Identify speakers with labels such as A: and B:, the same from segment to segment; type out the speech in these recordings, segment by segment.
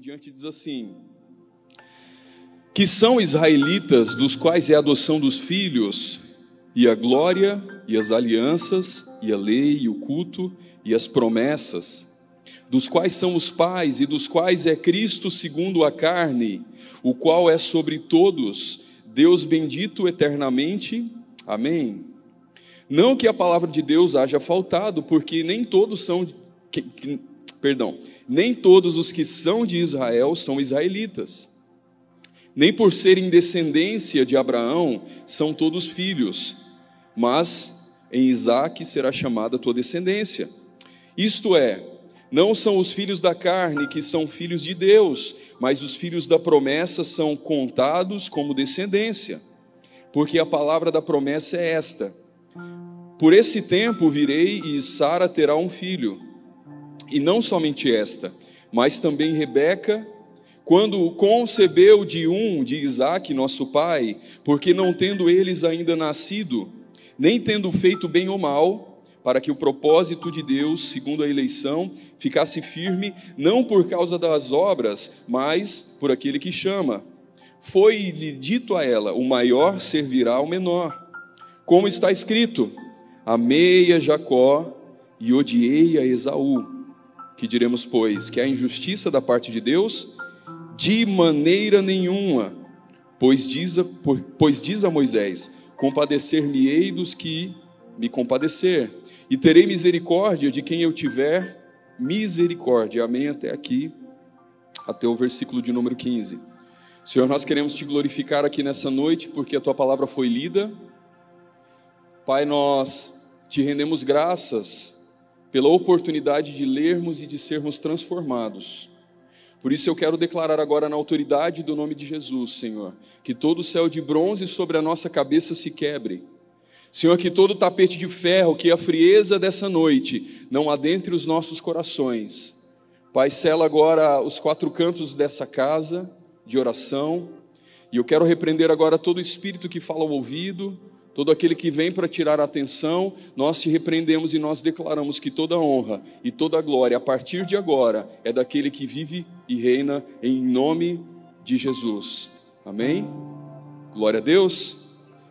A: Do 4 em diante diz assim: Que são israelitas, dos quais é a adoção dos filhos, e a glória, e as alianças, e a lei, e o culto, e as promessas, dos quais são os pais, e dos quais é Cristo segundo a carne, o qual é sobre todos, Deus bendito eternamente. Amém. Não que a palavra de Deus haja faltado, porque nem todos são, que, que, perdão, nem todos os que são de Israel são israelitas. Nem por serem descendência de Abraão são todos filhos, mas em Isaque será chamada tua descendência. Isto é, não são os filhos da carne que são filhos de Deus, mas os filhos da promessa são contados como descendência. Porque a palavra da promessa é esta: Por esse tempo virei e Sara terá um filho. E não somente esta, mas também Rebeca, quando concebeu de um de Isaac, nosso pai, porque não tendo eles ainda nascido, nem tendo feito bem ou mal, para que o propósito de Deus, segundo a eleição, ficasse firme, não por causa das obras, mas por aquele que chama. Foi-lhe dito a ela: o maior servirá ao menor. Como está escrito: Amei a Jacó e odiei a Esaú. Que diremos, pois, que a injustiça da parte de Deus? De maneira nenhuma, pois diz a, pois diz a Moisés: Compadecer-me-ei dos que me compadecer e terei misericórdia de quem eu tiver misericórdia. Amém. Até aqui, até o versículo de número 15. Senhor, nós queremos te glorificar aqui nessa noite, porque a tua palavra foi lida. Pai, nós te rendemos graças pela oportunidade de lermos e de sermos transformados. Por isso eu quero declarar agora na autoridade do nome de Jesus, Senhor, que todo o céu de bronze sobre a nossa cabeça se quebre Senhor, que todo tapete de ferro, que a frieza dessa noite não adentre os nossos corações. Pai, sela agora os quatro cantos dessa casa de oração. E eu quero repreender agora todo espírito que fala ao ouvido, todo aquele que vem para tirar a atenção. Nós te repreendemos e nós declaramos que toda honra e toda glória, a partir de agora, é daquele que vive e reina em nome de Jesus. Amém? Glória a Deus.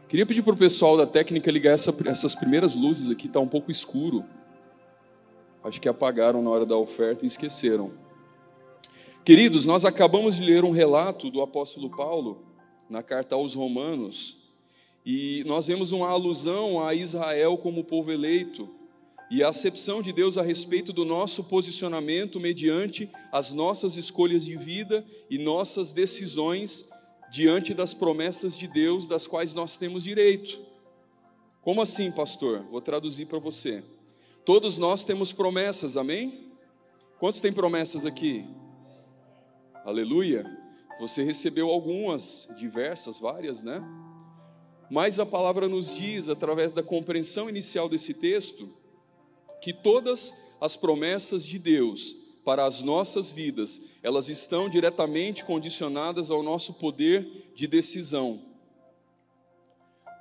A: Queria pedir para o pessoal da técnica ligar essa, essas primeiras luzes aqui, está um pouco escuro. Acho que apagaram na hora da oferta e esqueceram. Queridos, nós acabamos de ler um relato do apóstolo Paulo na carta aos Romanos, e nós vemos uma alusão a Israel como povo eleito e a acepção de Deus a respeito do nosso posicionamento mediante as nossas escolhas de vida e nossas decisões diante das promessas de Deus das quais nós temos direito. Como assim, pastor? Vou traduzir para você. Todos nós temos promessas, amém? Quantos têm promessas aqui? Aleluia. Você recebeu algumas, diversas, várias, né? Mas a palavra nos diz, através da compreensão inicial desse texto, que todas as promessas de Deus para as nossas vidas, elas estão diretamente condicionadas ao nosso poder de decisão.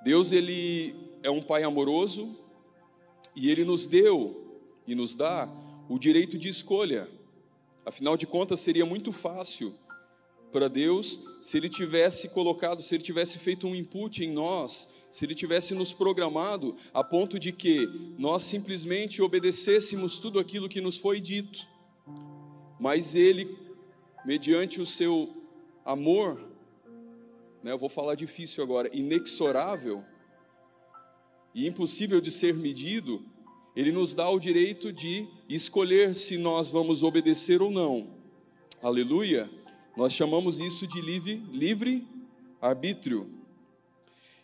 A: Deus ele é um pai amoroso e ele nos deu e nos dá o direito de escolha. Afinal de contas, seria muito fácil para Deus se ele tivesse colocado, se ele tivesse feito um input em nós, se ele tivesse nos programado a ponto de que nós simplesmente obedecêssemos tudo aquilo que nos foi dito mas ele, mediante o seu amor, né, eu vou falar difícil agora, inexorável e impossível de ser medido, ele nos dá o direito de escolher se nós vamos obedecer ou não. Aleluia! Nós chamamos isso de livre, livre arbítrio.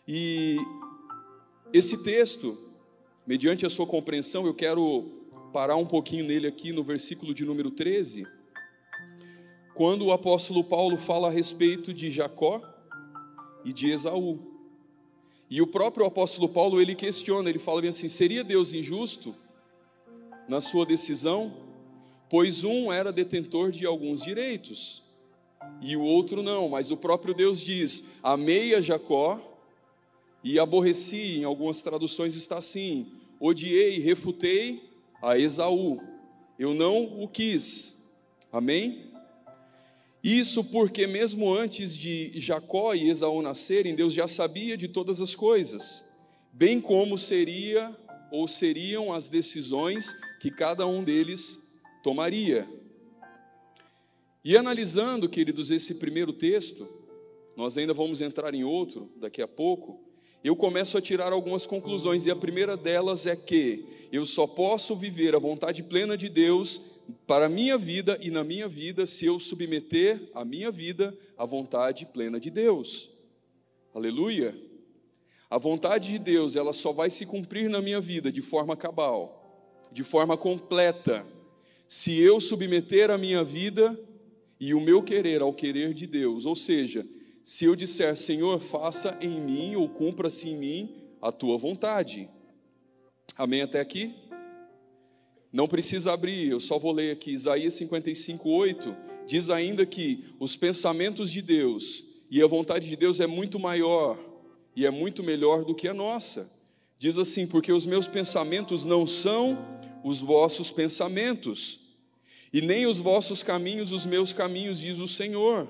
A: E esse texto, mediante a sua compreensão, eu quero parar um pouquinho nele aqui no versículo de número 13, quando o apóstolo Paulo fala a respeito de Jacó e de Esaú. E o próprio apóstolo Paulo ele questiona, ele fala bem assim: seria Deus injusto na sua decisão? Pois um era detentor de alguns direitos e o outro não, mas o próprio Deus diz: amei a Jacó e aborreci, em algumas traduções está assim: odiei, refutei a Esaú, eu não o quis. Amém? Isso porque, mesmo antes de Jacó e Esaú nascerem, Deus já sabia de todas as coisas, bem como seria ou seriam as decisões que cada um deles tomaria. E analisando, queridos, esse primeiro texto, nós ainda vamos entrar em outro daqui a pouco, eu começo a tirar algumas conclusões, e a primeira delas é que eu só posso viver a vontade plena de Deus para a minha vida e na minha vida se eu submeter a minha vida à vontade plena de Deus. Aleluia. A vontade de Deus, ela só vai se cumprir na minha vida de forma cabal, de forma completa, se eu submeter a minha vida e o meu querer ao querer de Deus. Ou seja, se eu disser, Senhor, faça em mim ou cumpra-se em mim a tua vontade. Amém até aqui? Não precisa abrir, eu só vou ler aqui. Isaías 55, 8 diz ainda que os pensamentos de Deus e a vontade de Deus é muito maior e é muito melhor do que a nossa. Diz assim: porque os meus pensamentos não são os vossos pensamentos, e nem os vossos caminhos os meus caminhos, diz o Senhor.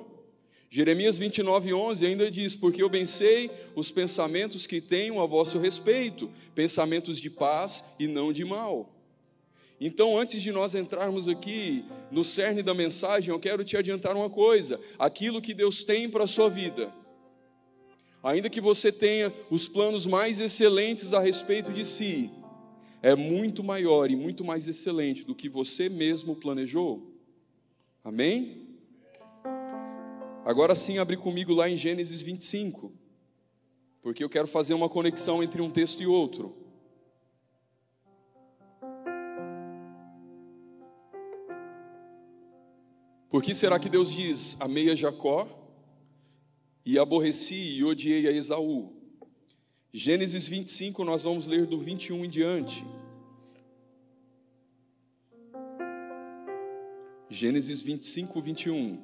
A: Jeremias 29, 11 ainda diz: Porque eu bem sei os pensamentos que tenho a vosso respeito, pensamentos de paz e não de mal então, antes de nós entrarmos aqui no cerne da mensagem, eu quero te adiantar uma coisa: aquilo que Deus tem para a sua vida, ainda que você tenha os planos mais excelentes a respeito de si, é muito maior e muito mais excelente do que você mesmo planejou. Amém? Agora sim, abre comigo lá em Gênesis 25, porque eu quero fazer uma conexão entre um texto e outro. Por que será que Deus diz: amei a Jacó e aborreci e odiei a Esaú? Gênesis 25, nós vamos ler do 21 em diante. Gênesis 25, 21.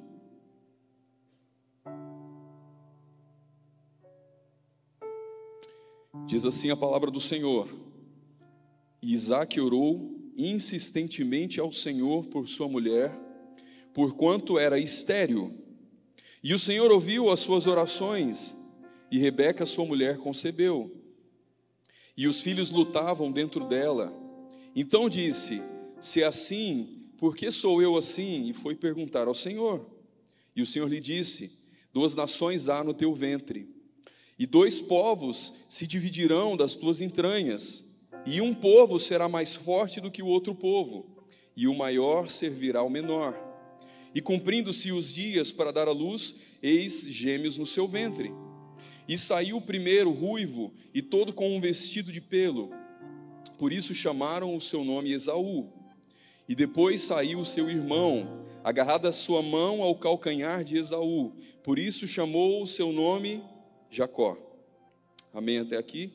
A: Diz assim a palavra do Senhor: Isaac orou insistentemente ao Senhor por sua mulher porquanto era estéril. E o Senhor ouviu as suas orações, e Rebeca, sua mulher, concebeu. E os filhos lutavam dentro dela. Então disse: Se é assim, por que sou eu assim? E foi perguntar ao Senhor. E o Senhor lhe disse: Duas nações há no teu ventre, e dois povos se dividirão das tuas entranhas, e um povo será mais forte do que o outro povo, e o maior servirá ao menor. E cumprindo-se os dias para dar à luz, eis gêmeos no seu ventre. E saiu o primeiro ruivo, e todo com um vestido de pelo. Por isso chamaram o seu nome Esaú. E depois saiu o seu irmão, agarrado a sua mão ao calcanhar de Esaú. Por isso chamou o seu nome Jacó. Amém até aqui?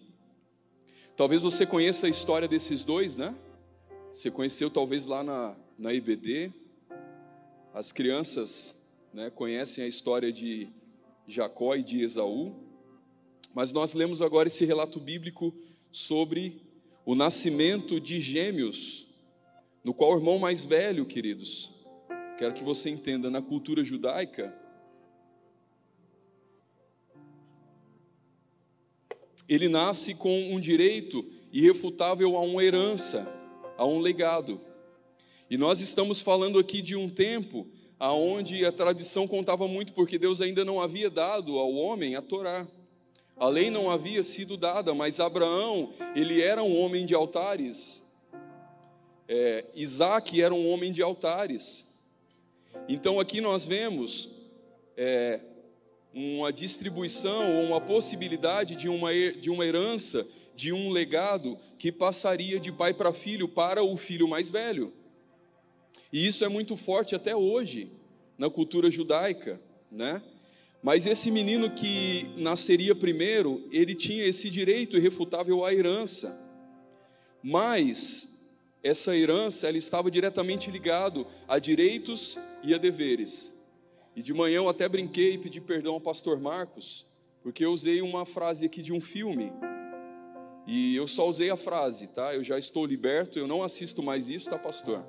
A: Talvez você conheça a história desses dois, né? Você conheceu talvez lá na, na IBD, as crianças né, conhecem a história de Jacó e de Esaú, mas nós lemos agora esse relato bíblico sobre o nascimento de gêmeos, no qual o irmão mais velho, queridos, quero que você entenda, na cultura judaica, ele nasce com um direito irrefutável a uma herança, a um legado. E nós estamos falando aqui de um tempo aonde a tradição contava muito, porque Deus ainda não havia dado ao homem a Torá. A lei não havia sido dada, mas Abraão, ele era um homem de altares. É, Isaac era um homem de altares. Então aqui nós vemos é, uma distribuição ou uma possibilidade de uma, de uma herança, de um legado que passaria de pai para filho para o filho mais velho. E isso é muito forte até hoje na cultura judaica, né? Mas esse menino que nasceria primeiro, ele tinha esse direito irrefutável à herança. Mas essa herança ela estava diretamente ligado a direitos e a deveres. E de manhã eu até brinquei e pedi perdão ao pastor Marcos, porque eu usei uma frase aqui de um filme. E eu só usei a frase, tá? Eu já estou liberto, eu não assisto mais isso, tá, pastor?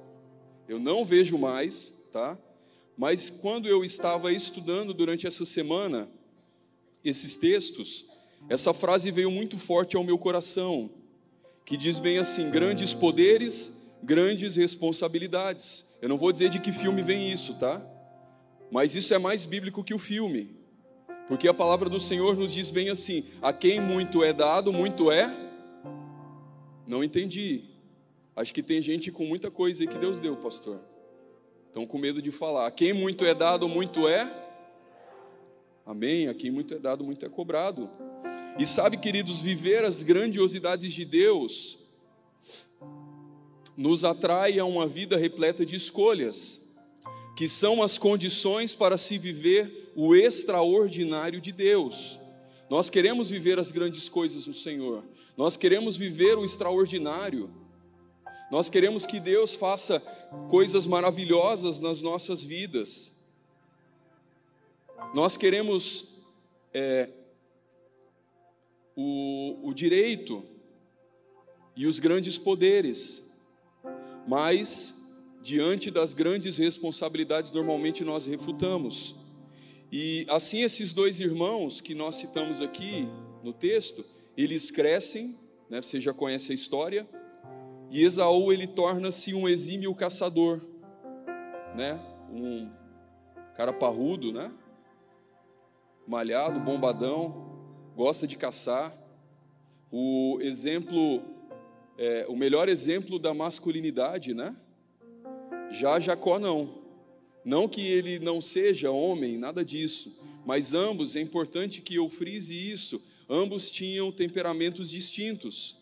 A: Eu não vejo mais, tá? Mas quando eu estava estudando durante essa semana esses textos, essa frase veio muito forte ao meu coração, que diz bem assim: grandes poderes, grandes responsabilidades. Eu não vou dizer de que filme vem isso, tá? Mas isso é mais bíblico que o filme, porque a palavra do Senhor nos diz bem assim: a quem muito é dado, muito é. Não entendi. Acho que tem gente com muita coisa aí que Deus deu, pastor. Estão com medo de falar. A quem muito é dado, muito é. Amém? A quem muito é dado, muito é cobrado. E sabe, queridos, viver as grandiosidades de Deus nos atrai a uma vida repleta de escolhas, que são as condições para se viver o extraordinário de Deus. Nós queremos viver as grandes coisas no Senhor, nós queremos viver o extraordinário. Nós queremos que Deus faça coisas maravilhosas nas nossas vidas. Nós queremos é, o, o direito e os grandes poderes, mas diante das grandes responsabilidades, normalmente nós refutamos. E assim, esses dois irmãos que nós citamos aqui no texto, eles crescem, né, você já conhece a história, e Esaú ele torna-se um exímio caçador, né? Um cara parrudo, né? Malhado, bombadão, gosta de caçar. O exemplo, é, o melhor exemplo da masculinidade, né? Já Jacó não. Não que ele não seja homem, nada disso, mas ambos, é importante que eu frise isso, ambos tinham temperamentos distintos.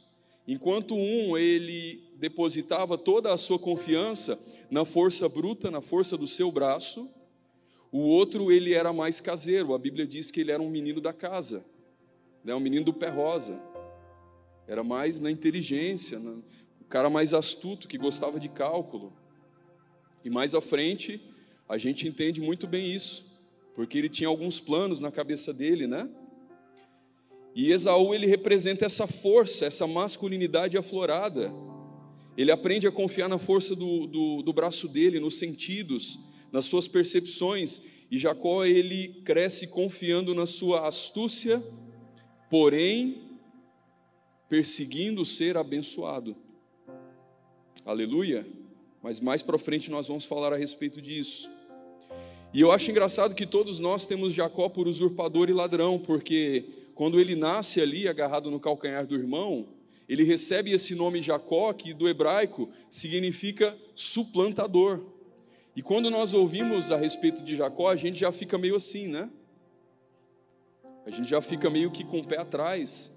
A: Enquanto um ele depositava toda a sua confiança na força bruta, na força do seu braço, o outro ele era mais caseiro. A Bíblia diz que ele era um menino da casa, né, um menino do pé rosa. Era mais na inteligência, o cara mais astuto que gostava de cálculo. E mais à frente, a gente entende muito bem isso, porque ele tinha alguns planos na cabeça dele, né? E Esaú ele representa essa força, essa masculinidade aflorada. Ele aprende a confiar na força do, do, do, braço dele, nos sentidos, nas suas percepções. E Jacó ele cresce confiando na sua astúcia, porém perseguindo ser abençoado. Aleluia. Mas mais para frente nós vamos falar a respeito disso. E eu acho engraçado que todos nós temos Jacó por usurpador e ladrão, porque quando ele nasce ali, agarrado no calcanhar do irmão, ele recebe esse nome Jacó, que do hebraico significa suplantador. E quando nós ouvimos a respeito de Jacó, a gente já fica meio assim, né? A gente já fica meio que com o pé atrás.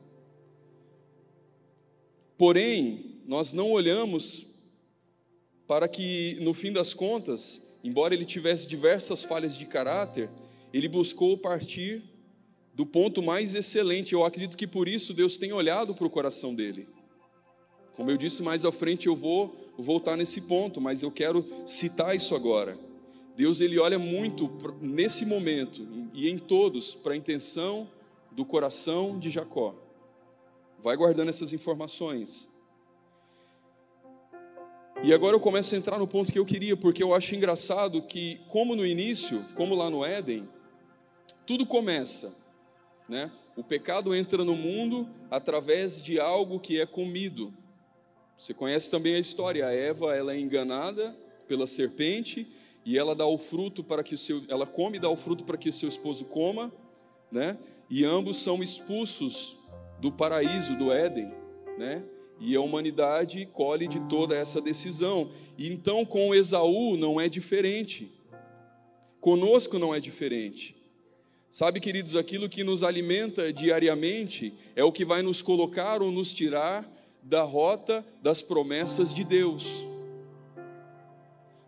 A: Porém, nós não olhamos para que, no fim das contas, embora ele tivesse diversas falhas de caráter, ele buscou partir do ponto mais excelente. Eu acredito que por isso Deus tem olhado para o coração dele. Como eu disse mais à frente, eu vou voltar nesse ponto, mas eu quero citar isso agora. Deus ele olha muito nesse momento e em todos para a intenção do coração de Jacó. Vai guardando essas informações. E agora eu começo a entrar no ponto que eu queria, porque eu acho engraçado que, como no início, como lá no Éden, tudo começa né? O pecado entra no mundo através de algo que é comido. Você conhece também a história. A Eva ela é enganada pela serpente e ela dá o fruto para que o seu, ela come e dá o fruto para que o seu esposo coma, né? E ambos são expulsos do paraíso do Éden, né? E a humanidade colhe de toda essa decisão. E então com Esaú não é diferente. Conosco não é diferente. Sabe, queridos, aquilo que nos alimenta diariamente é o que vai nos colocar ou nos tirar da rota das promessas de Deus.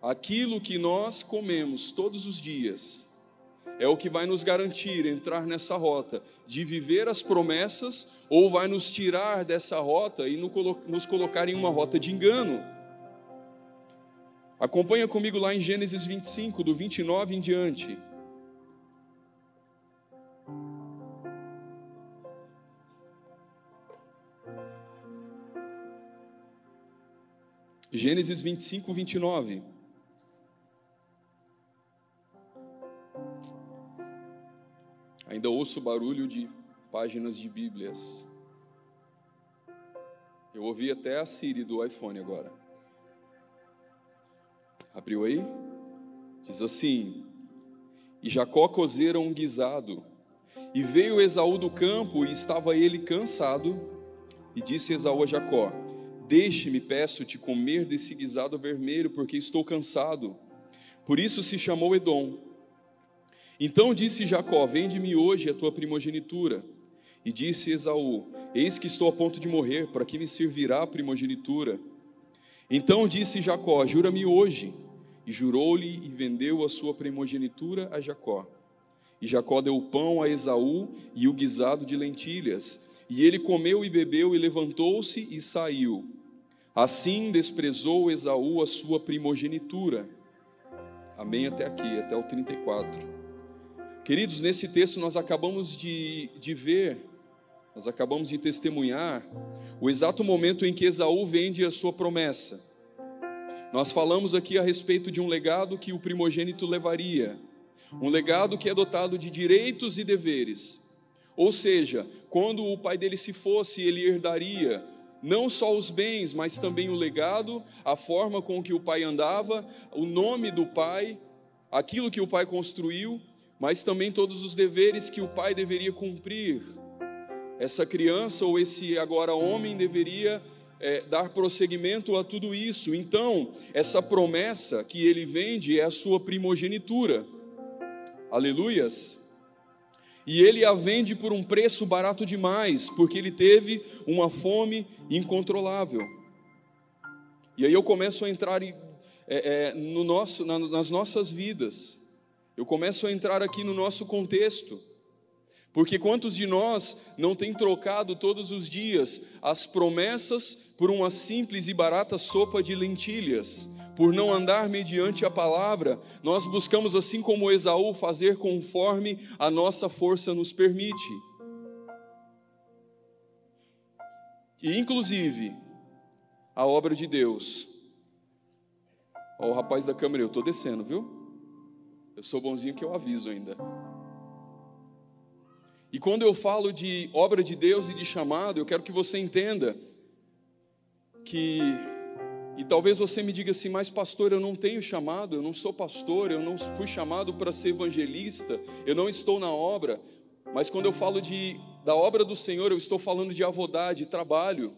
A: aquilo que nós comemos todos os dias é o que vai nos garantir entrar nessa rota de viver as promessas ou vai nos tirar dessa rota e nos colocar em uma rota de engano. Acompanha comigo lá em Gênesis 25, do 29 em diante. Gênesis 25, 29. Ainda ouço o barulho de páginas de Bíblias. Eu ouvi até a Siri do iPhone agora. Abriu aí? Diz assim: E Jacó cozera um guisado, e veio Esaú do campo, e estava ele cansado, e disse Esaú a Jacó: Deixe-me, peço-te, comer desse guisado vermelho, porque estou cansado. Por isso se chamou Edom. Então disse Jacó: Vende-me hoje a tua primogenitura. E disse Esaú: Eis que estou a ponto de morrer, para que me servirá a primogenitura? Então disse Jacó: Jura-me hoje. E jurou-lhe e vendeu a sua primogenitura a Jacó. E Jacó deu o pão a Esaú e o guisado de lentilhas. E ele comeu e bebeu e levantou-se e saiu. Assim desprezou Esaú a sua primogenitura. Amém até aqui, até o 34. Queridos, nesse texto nós acabamos de, de ver, nós acabamos de testemunhar o exato momento em que Esaú vende a sua promessa. Nós falamos aqui a respeito de um legado que o primogênito levaria, um legado que é dotado de direitos e deveres. Ou seja, quando o pai dele se fosse, ele herdaria não só os bens, mas também o legado, a forma com que o pai andava, o nome do pai, aquilo que o pai construiu mas também todos os deveres que o pai deveria cumprir. Essa criança ou esse agora homem deveria é, dar prosseguimento a tudo isso. Então, essa promessa que ele vende é a sua primogenitura. Aleluias. E ele a vende por um preço barato demais, porque ele teve uma fome incontrolável. E aí eu começo a entrar é, é, no nosso, na, nas nossas vidas. Eu começo a entrar aqui no nosso contexto. Porque quantos de nós não tem trocado todos os dias as promessas por uma simples e barata sopa de lentilhas? Por não andar mediante a palavra, nós buscamos, assim como Esaú, fazer conforme a nossa força nos permite. E, inclusive, a obra de Deus. Ó, o rapaz da câmera, eu estou descendo, viu? Eu sou bonzinho que eu aviso ainda. E quando eu falo de obra de Deus e de chamado, eu quero que você entenda que, e talvez você me diga assim, mas pastor, eu não tenho chamado, eu não sou pastor, eu não fui chamado para ser evangelista, eu não estou na obra, mas quando eu falo de, da obra do Senhor, eu estou falando de avodade, trabalho.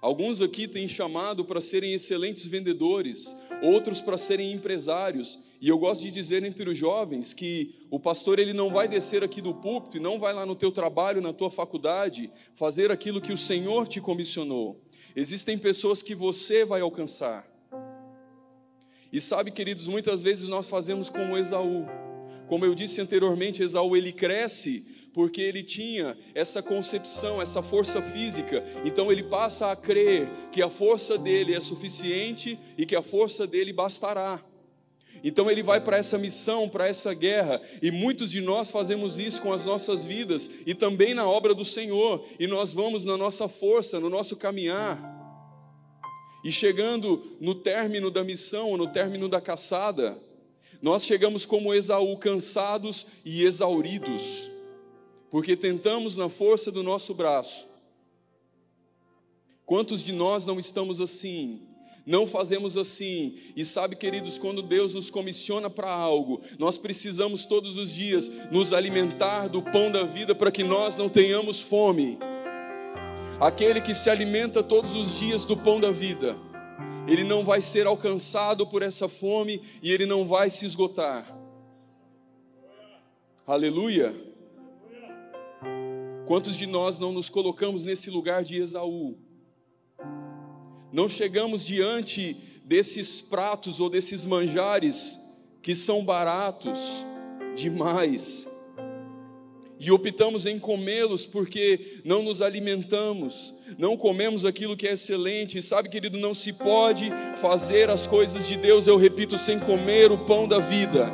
A: Alguns aqui têm chamado para serem excelentes vendedores, outros para serem empresários. E eu gosto de dizer entre os jovens que o pastor ele não vai descer aqui do púlpito e não vai lá no teu trabalho, na tua faculdade, fazer aquilo que o Senhor te comissionou. Existem pessoas que você vai alcançar. E sabe, queridos, muitas vezes nós fazemos como Esaú. Como eu disse anteriormente, Esaú ele cresce porque ele tinha essa concepção, essa força física. Então ele passa a crer que a força dele é suficiente e que a força dele bastará. Então ele vai para essa missão, para essa guerra, e muitos de nós fazemos isso com as nossas vidas e também na obra do Senhor, e nós vamos na nossa força, no nosso caminhar. E chegando no término da missão, no término da caçada, nós chegamos como Esaú, cansados e exauridos porque tentamos na força do nosso braço. Quantos de nós não estamos assim? Não fazemos assim. E sabe, queridos, quando Deus nos comissiona para algo, nós precisamos todos os dias nos alimentar do pão da vida para que nós não tenhamos fome. Aquele que se alimenta todos os dias do pão da vida, ele não vai ser alcançado por essa fome e ele não vai se esgotar. Aleluia. Quantos de nós não nos colocamos nesse lugar de Esaú? Não chegamos diante desses pratos ou desses manjares que são baratos demais e optamos em comê-los porque não nos alimentamos, não comemos aquilo que é excelente. E sabe, querido, não se pode fazer as coisas de Deus, eu repito, sem comer o pão da vida.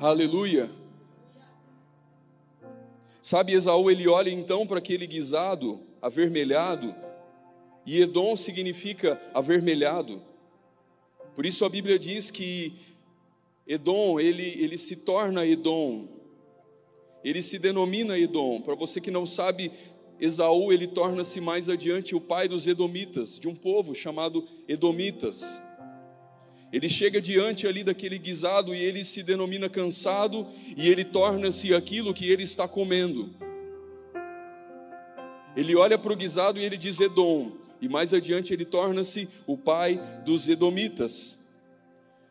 A: Aleluia. Sabe, Esaú, ele olha então para aquele guisado avermelhado, e Edom significa avermelhado. Por isso a Bíblia diz que Edom, ele, ele se torna Edom, ele se denomina Edom. Para você que não sabe, Esaú, ele torna-se mais adiante o pai dos Edomitas, de um povo chamado Edomitas. Ele chega diante ali daquele guisado e ele se denomina cansado e ele torna-se aquilo que ele está comendo. Ele olha para o guisado e ele diz Edom, e mais adiante ele torna-se o pai dos Edomitas.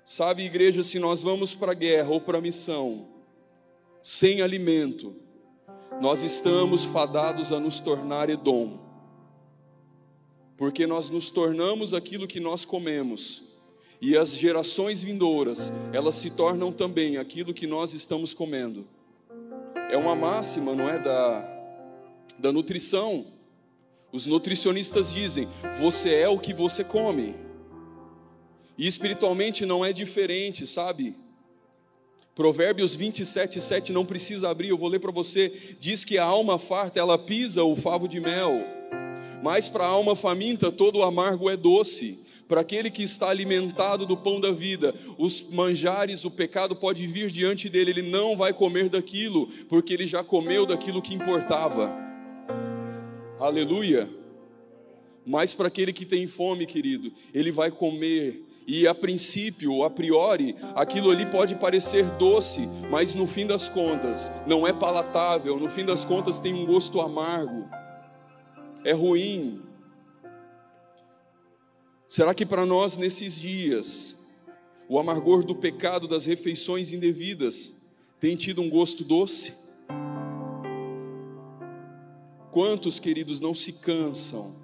A: Sabe, igreja, se nós vamos para a guerra ou para a missão, sem alimento, nós estamos fadados a nos tornar Edom, porque nós nos tornamos aquilo que nós comemos, e as gerações vindouras, elas se tornam também aquilo que nós estamos comendo. É uma máxima, não é? Da, da nutrição. Os nutricionistas dizem: você é o que você come. E espiritualmente não é diferente, sabe? Provérbios 27, 7, não precisa abrir, eu vou ler para você. Diz que a alma farta, ela pisa o favo de mel, mas para a alma faminta, todo amargo é doce. Para aquele que está alimentado do pão da vida, os manjares, o pecado pode vir diante dele, ele não vai comer daquilo, porque ele já comeu daquilo que importava. Aleluia. Mas para aquele que tem fome, querido, ele vai comer e a princípio, a priori, aquilo ali pode parecer doce, mas no fim das contas não é palatável, no fim das contas tem um gosto amargo, é ruim. Será que para nós nesses dias, o amargor do pecado, das refeições indevidas, tem tido um gosto doce? Quantos, queridos, não se cansam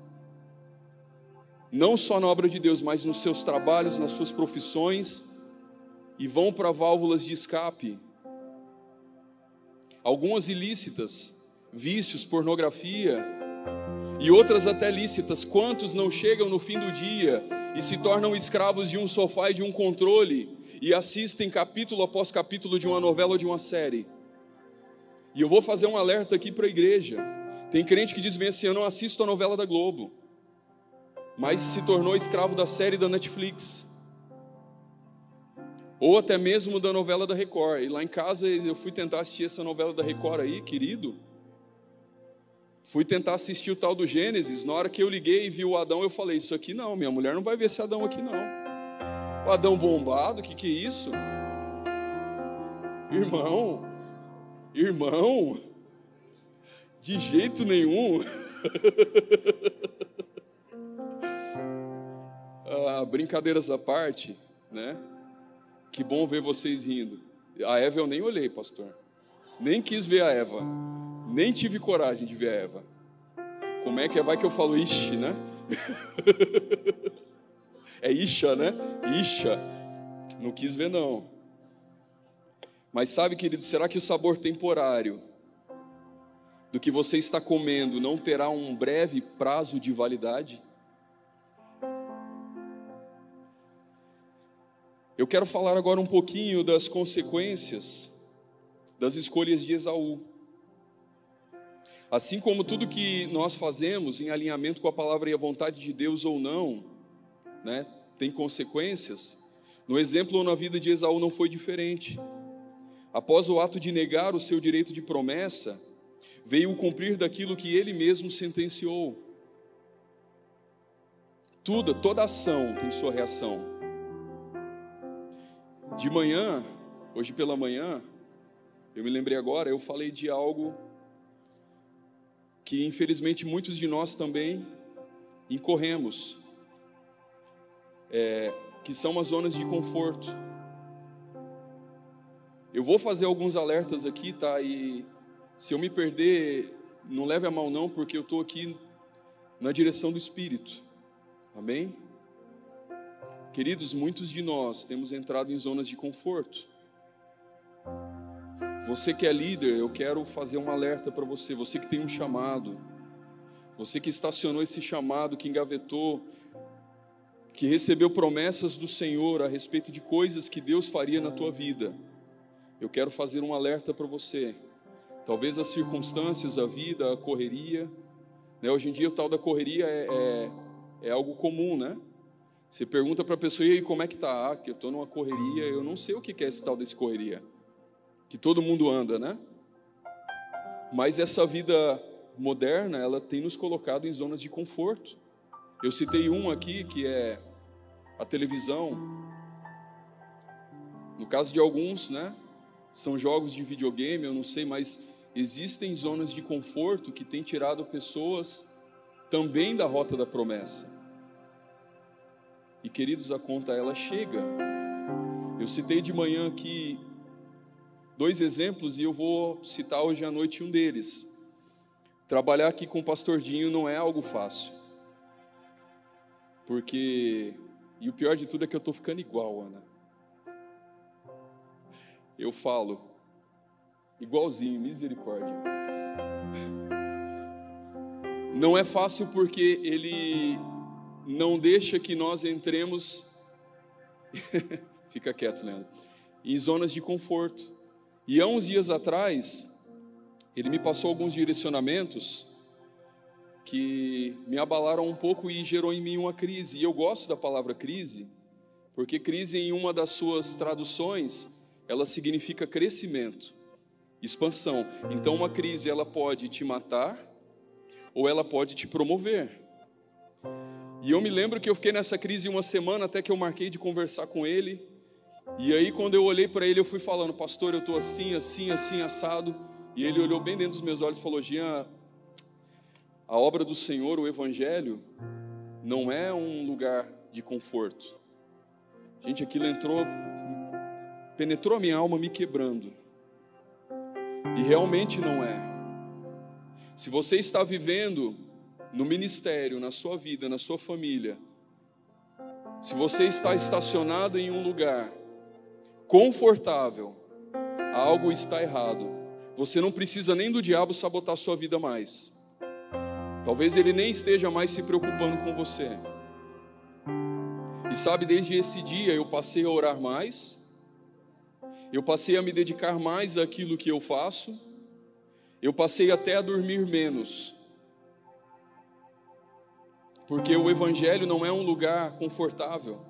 A: não só na obra de Deus, mas nos seus trabalhos, nas suas profissões, e vão para válvulas de escape. Algumas ilícitas, vícios, pornografia, e outras até lícitas. Quantos não chegam no fim do dia e se tornam escravos de um sofá e de um controle e assistem capítulo após capítulo de uma novela ou de uma série? E eu vou fazer um alerta aqui para a igreja. Tem crente que diz bem assim: Eu não assisto a novela da Globo mas se tornou escravo da série da Netflix. Ou até mesmo da novela da Record. E lá em casa eu fui tentar assistir essa novela da Record aí, querido. Fui tentar assistir o tal do Gênesis. Na hora que eu liguei e vi o Adão, eu falei: Isso aqui não, minha mulher não vai ver esse Adão aqui não. O Adão bombado, que, que é isso? Irmão, irmão, de jeito nenhum. Ah, brincadeiras à parte, né? Que bom ver vocês rindo. A Eva eu nem olhei, pastor. Nem quis ver a Eva. Nem tive coragem de ver a Eva. Como é que é? Vai que eu falo ixi, né? é isha, né? Isha. Não quis ver, não. Mas sabe, querido, será que o sabor temporário do que você está comendo não terá um breve prazo de validade? Eu quero falar agora um pouquinho das consequências das escolhas de Esaú. Assim como tudo que nós fazemos em alinhamento com a palavra e a vontade de Deus ou não, né, tem consequências, no exemplo ou na vida de Esaú não foi diferente. Após o ato de negar o seu direito de promessa, veio cumprir daquilo que ele mesmo sentenciou. Tudo, toda ação tem sua reação. De manhã, hoje pela manhã, eu me lembrei agora, eu falei de algo que infelizmente muitos de nós também incorremos, é, que são as zonas de conforto. Eu vou fazer alguns alertas aqui, tá? E se eu me perder, não leve a mal não, porque eu estou aqui na direção do Espírito. Amém? Queridos, muitos de nós temos entrado em zonas de conforto. Você que é líder, eu quero fazer um alerta para você. Você que tem um chamado, você que estacionou esse chamado, que engavetou, que recebeu promessas do Senhor a respeito de coisas que Deus faria na tua vida. Eu quero fazer um alerta para você. Talvez as circunstâncias, a vida, a correria. Né? Hoje em dia, o tal da correria é, é, é algo comum, né? Você pergunta para a pessoa, e aí, como é que tá? Ah, que eu estou numa correria, eu não sei o que é esse tal desse correria. Que todo mundo anda, né? Mas essa vida moderna, ela tem nos colocado em zonas de conforto. Eu citei um aqui que é a televisão. No caso de alguns, né? São jogos de videogame, eu não sei, mas existem zonas de conforto que têm tirado pessoas também da rota da promessa. E queridos, a conta ela chega. Eu citei de manhã aqui dois exemplos e eu vou citar hoje à noite um deles. Trabalhar aqui com o pastor Dinho não é algo fácil. Porque e o pior de tudo é que eu estou ficando igual, Ana. Eu falo igualzinho, misericórdia. Não é fácil porque ele não deixa que nós entremos, fica quieto, Leandro, em zonas de conforto. E há uns dias atrás, ele me passou alguns direcionamentos que me abalaram um pouco e gerou em mim uma crise. E eu gosto da palavra crise, porque crise, em uma das suas traduções, ela significa crescimento, expansão. Então, uma crise ela pode te matar ou ela pode te promover. E eu me lembro que eu fiquei nessa crise uma semana até que eu marquei de conversar com ele. E aí, quando eu olhei para ele, eu fui falando, pastor, eu estou assim, assim, assim, assado. E ele olhou bem dentro dos meus olhos e falou: Jean, a obra do Senhor, o Evangelho, não é um lugar de conforto. Gente, aquilo entrou, penetrou a minha alma, me quebrando. E realmente não é. Se você está vivendo no ministério, na sua vida, na sua família, se você está estacionado em um lugar confortável, algo está errado. Você não precisa nem do diabo sabotar sua vida mais. Talvez ele nem esteja mais se preocupando com você. E sabe, desde esse dia eu passei a orar mais, eu passei a me dedicar mais àquilo que eu faço, eu passei até a dormir menos, porque o Evangelho não é um lugar confortável.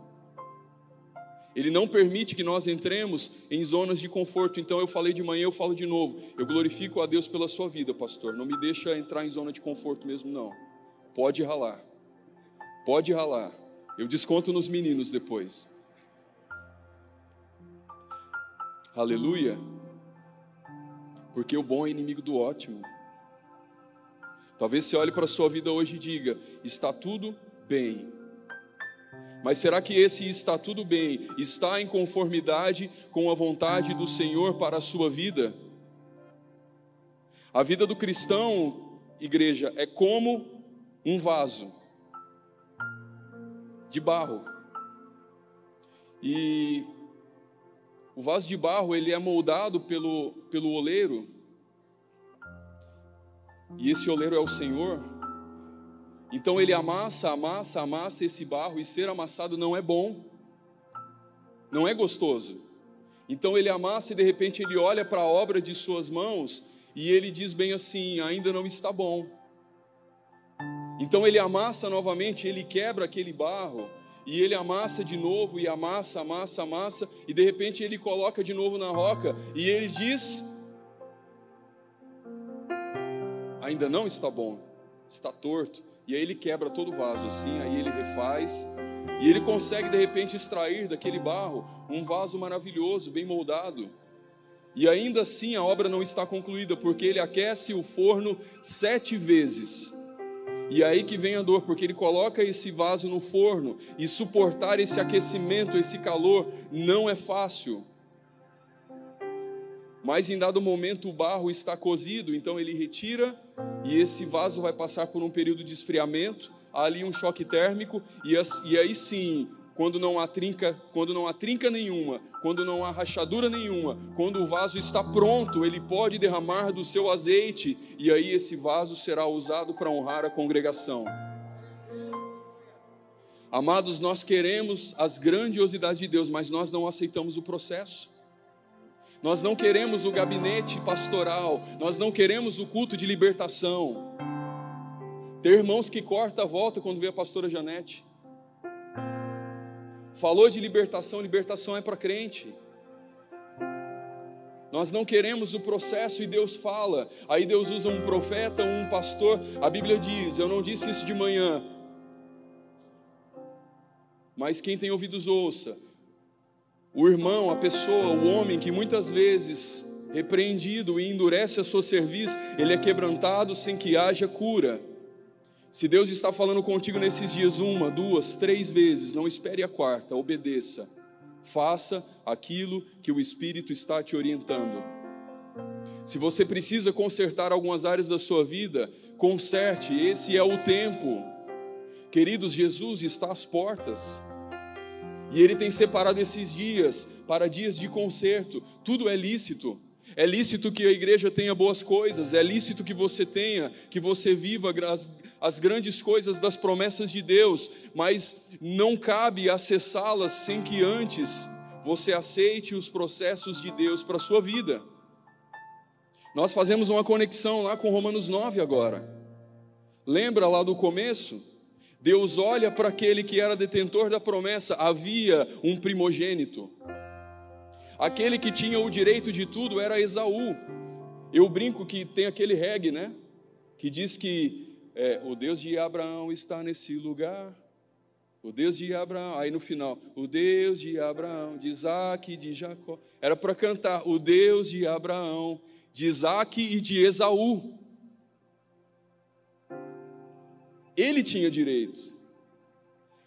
A: Ele não permite que nós entremos em zonas de conforto. Então eu falei de manhã, eu falo de novo. Eu glorifico a Deus pela sua vida, pastor. Não me deixa entrar em zona de conforto mesmo, não. Pode ralar. Pode ralar. Eu desconto nos meninos depois. Aleluia. Porque o bom é inimigo do ótimo. Talvez você olhe para a sua vida hoje e diga: está tudo bem. Mas será que esse está tudo bem está em conformidade com a vontade do Senhor para a sua vida? A vida do cristão, igreja, é como um vaso de barro. E o vaso de barro, ele é moldado pelo, pelo oleiro e esse oleiro é o Senhor, então ele amassa, amassa, amassa esse barro, e ser amassado não é bom, não é gostoso. Então ele amassa e de repente ele olha para a obra de suas mãos e ele diz bem assim: ainda não está bom. Então ele amassa novamente, ele quebra aquele barro, e ele amassa de novo, e amassa, amassa, amassa, e de repente ele coloca de novo na roca, e ele diz: ainda não está bom, está torto. E aí ele quebra todo o vaso assim, aí ele refaz. E ele consegue de repente extrair daquele barro um vaso maravilhoso, bem moldado. E ainda assim a obra não está concluída, porque ele aquece o forno sete vezes. E aí que vem a dor, porque ele coloca esse vaso no forno e suportar esse aquecimento, esse calor, não é fácil. Mas em dado momento o barro está cozido, então ele retira e esse vaso vai passar por um período de esfriamento, ali um choque térmico, e, aí sim, quando não há trinca, quando não há trinca nenhuma, quando não há rachadura nenhuma, quando o vaso está pronto, ele pode derramar do seu azeite e aí esse vaso será usado para honrar a congregação. Amados, nós queremos as grandiosidades de Deus, mas nós não aceitamos o processo. Nós não queremos o gabinete pastoral, nós não queremos o culto de libertação. Tem irmãos que corta a volta quando vê a pastora Janete. Falou de libertação, libertação é para crente. Nós não queremos o processo e Deus fala. Aí Deus usa um profeta, um pastor. A Bíblia diz: Eu não disse isso de manhã. Mas quem tem ouvidos, ouça. O irmão, a pessoa, o homem que muitas vezes repreendido e endurece a sua serviço, ele é quebrantado sem que haja cura. Se Deus está falando contigo nesses dias uma, duas, três vezes, não espere a quarta, obedeça. Faça aquilo que o Espírito está te orientando. Se você precisa consertar algumas áreas da sua vida, conserte, esse é o tempo. Queridos, Jesus está às portas. E Ele tem separado esses dias para dias de conserto. Tudo é lícito. É lícito que a igreja tenha boas coisas, é lícito que você tenha, que você viva as, grandes coisas das promessas de Deus, mas não cabe acessá-las sem que antes você aceite os processos de Deus para a sua vida. Nós fazemos uma conexão lá com Romanos 9 agora. Lembra lá do começo? Deus olha para aquele que era detentor da promessa, havia um primogênito. Aquele que tinha o direito de tudo era Esaú. Eu brinco que tem aquele reggae, né? Que diz que é, o Deus de Abraão está nesse lugar. O Deus de Abraão, aí no final, o Deus de Abraão, de Isaac e de Jacó. Era para cantar, o Deus de Abraão, de Isaac e de Esaú. Ele tinha direitos.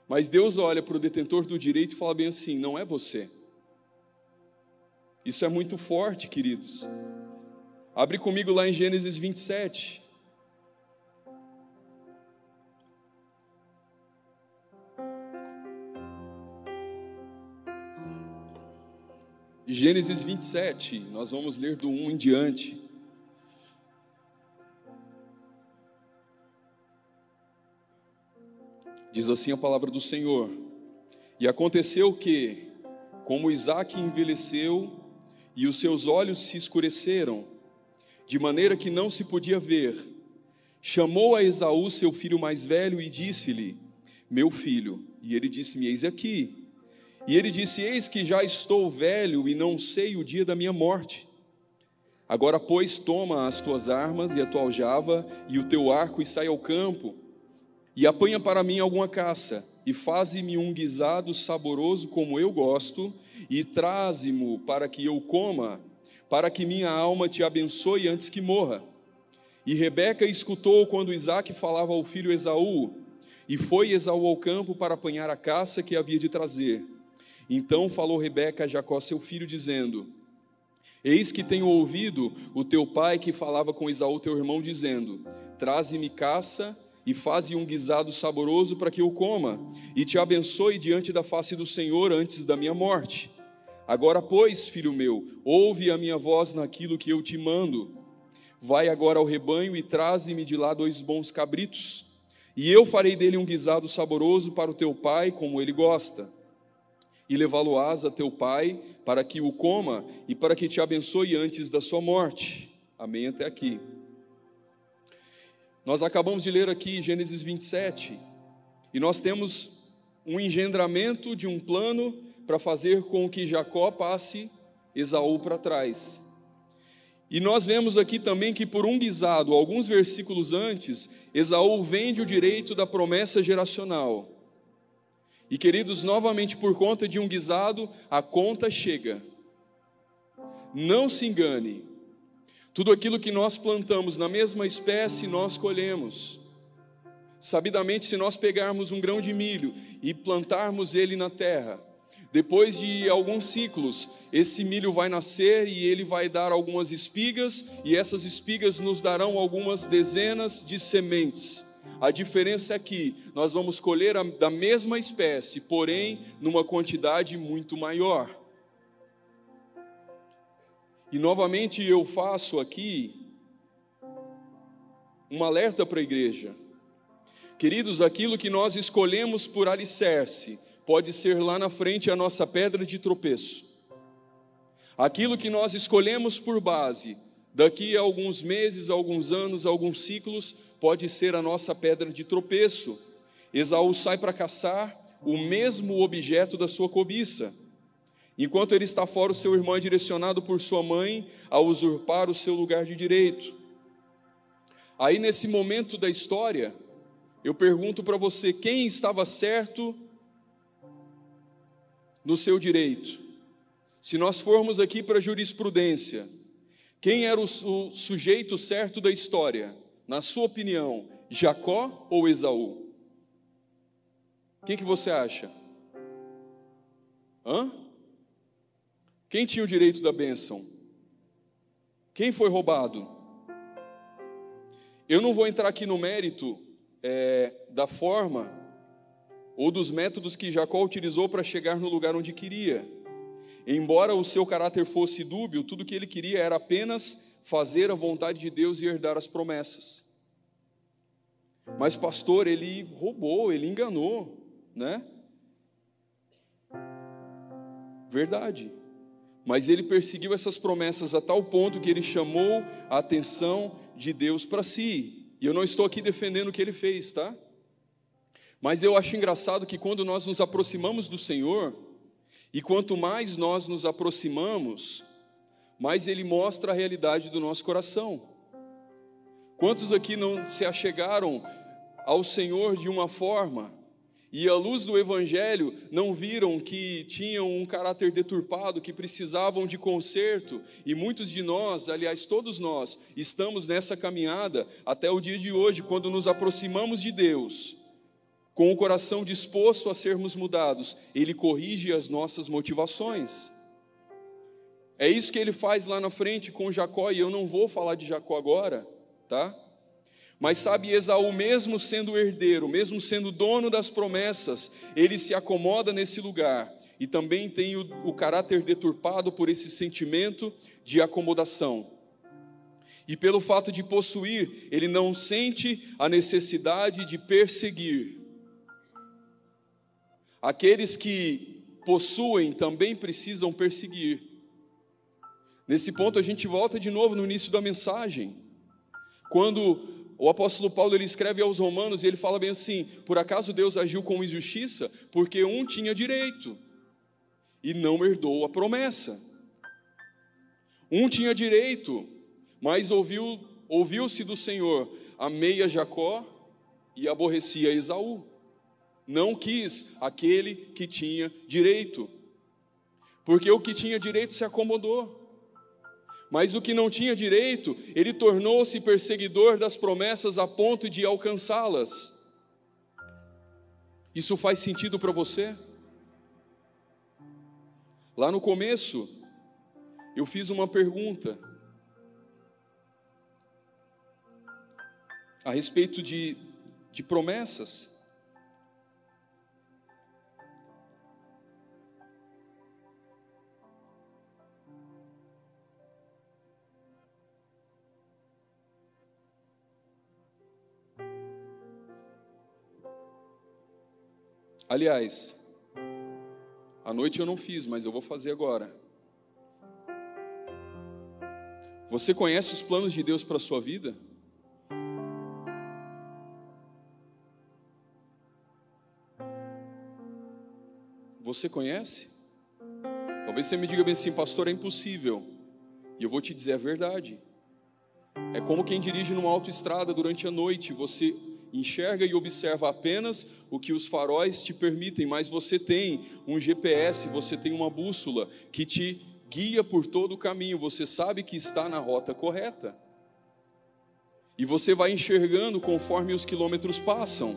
A: Mas Deus olha para o detentor do direito e fala bem assim: não é você. Isso é muito forte, queridos. Abre comigo lá em Gênesis 27. Gênesis 27, nós vamos ler do 1 em diante. Diz assim a palavra do Senhor: E aconteceu que, como Isaac envelheceu e os seus olhos se escureceram, de maneira que não se podia ver. Chamou a Esaú, seu filho mais velho, e disse-lhe: Meu filho. E ele disse-me: Eis aqui. E ele disse: Eis que já estou velho e não sei o dia da minha morte. Agora, pois, toma as tuas armas e a tua aljava e o teu arco e sai ao campo, e apanha para mim alguma caça, e faze-me um guisado saboroso como eu gosto, e traze-mo para que eu coma, para que minha alma te abençoe antes que morra. E Rebeca escutou quando Isaac falava ao filho Esaú, e foi Esaú ao campo para apanhar a caça que havia de trazer. Então falou Rebeca a Jacó, seu filho, dizendo: Eis que tenho ouvido o teu pai que falava com Esaú, teu irmão, dizendo: Traze-me caça e faze um guisado saboroso para que eu coma, e te abençoe diante da face do Senhor antes da minha morte. Agora, pois, filho meu, ouve a minha voz naquilo que eu te mando. Vai agora ao rebanho e traze-me de lá dois bons cabritos, e eu farei dele um guisado saboroso para o teu pai, como ele gosta. E levá-lo-ás a teu pai, para que o coma e para que te abençoe antes da sua morte. Amém até aqui. Nós acabamos de ler aqui Gênesis 27, e nós temos um engendramento de um plano para fazer com que Jacó passe Esaú para trás. E nós vemos aqui também que, por um guisado, alguns versículos antes, Esaú vende o direito da promessa geracional. E queridos, novamente por conta de um guisado, a conta chega. Não se engane, tudo aquilo que nós plantamos na mesma espécie, nós colhemos. Sabidamente, se nós pegarmos um grão de milho e plantarmos ele na terra, depois de alguns ciclos, esse milho vai nascer e ele vai dar algumas espigas, e essas espigas nos darão algumas dezenas de sementes. A diferença é que nós vamos colher a, da mesma espécie, porém numa quantidade muito maior. E novamente eu faço aqui um alerta para a igreja. Queridos, aquilo que nós escolhemos por alicerce pode ser lá na frente a nossa pedra de tropeço. Aquilo que nós escolhemos por base, daqui a alguns meses, alguns anos, alguns ciclos, pode ser a nossa pedra de tropeço. Esaú sai para caçar o mesmo objeto da sua cobiça. Enquanto ele está fora, o seu irmão é direcionado por sua mãe a usurpar o seu lugar de direito. Aí, nesse momento da história, eu pergunto para você: quem estava certo no seu direito? Se nós formos aqui para a jurisprudência, quem era o, o, sujeito certo da história? Na sua opinião, Jacó ou Esaú? O que, que você acha? Hã? Quem tinha o direito da bênção? Quem foi roubado? Eu não vou entrar aqui no mérito é, da forma ou dos métodos que Jacó utilizou para chegar no lugar onde queria. Embora o seu caráter fosse dúbio, tudo que ele queria era apenas fazer a vontade de Deus e herdar as promessas. Mas pastor, ele roubou, ele enganou, né? Verdade. Mas ele perseguiu essas promessas a tal ponto que ele chamou a atenção de Deus para si. E eu não estou aqui defendendo o que ele fez, tá? Mas eu acho engraçado que quando nós nos aproximamos do Senhor, e quanto mais nós nos aproximamos, mais Ele mostra a realidade do nosso coração. Quantos aqui não se achegaram ao Senhor de uma forma e à luz do Evangelho não viram que tinham um caráter deturpado, que precisavam de conserto, e muitos de nós, aliás, todos nós, estamos nessa caminhada até o dia de hoje, quando nos aproximamos de Deus com o coração disposto a sermos mudados, ele corrige as nossas motivações. É isso que ele faz lá na frente com Jacó, e eu não vou falar de Jacó agora, tá? Mas sabe, Esaú, mesmo sendo herdeiro, mesmo sendo dono das promessas, ele se acomoda nesse lugar e também tem o, o caráter deturpado por esse sentimento de acomodação. E pelo fato de possuir, ele não sente a necessidade de perseguir, Aqueles que possuem também precisam perseguir. Nesse ponto a gente volta de novo no início da mensagem. Quando o apóstolo Paulo ele escreve aos Romanos e ele fala bem assim: por acaso Deus agiu com injustiça? Porque um tinha direito e não herdou a promessa. Um tinha direito, mas ouviu, ouviu-se do Senhor: amei a Jacó e aborrecia Esaú não quis aquele que tinha direito, porque o que tinha direito se acomodou. Mas o que não tinha direito, ele tornou-se perseguidor das promessas a ponto de alcançá-las. Isso faz sentido para você? Lá no começo, eu fiz uma pergunta a respeito de, de promessas. Aliás, à noite eu não fiz, mas eu vou fazer agora. Você conhece os planos de Deus para a sua vida? Você conhece? Talvez você me diga bem assim, pastor, é impossível. E eu vou te dizer a verdade. É como quem dirige numa autoestrada durante a noite, você enxerga e observa apenas o que os faróis te permitem, mas você tem um GPS, você tem uma bússola que te guia por todo o caminho, você sabe que está na rota correta. E você vai enxergando conforme os quilômetros passam.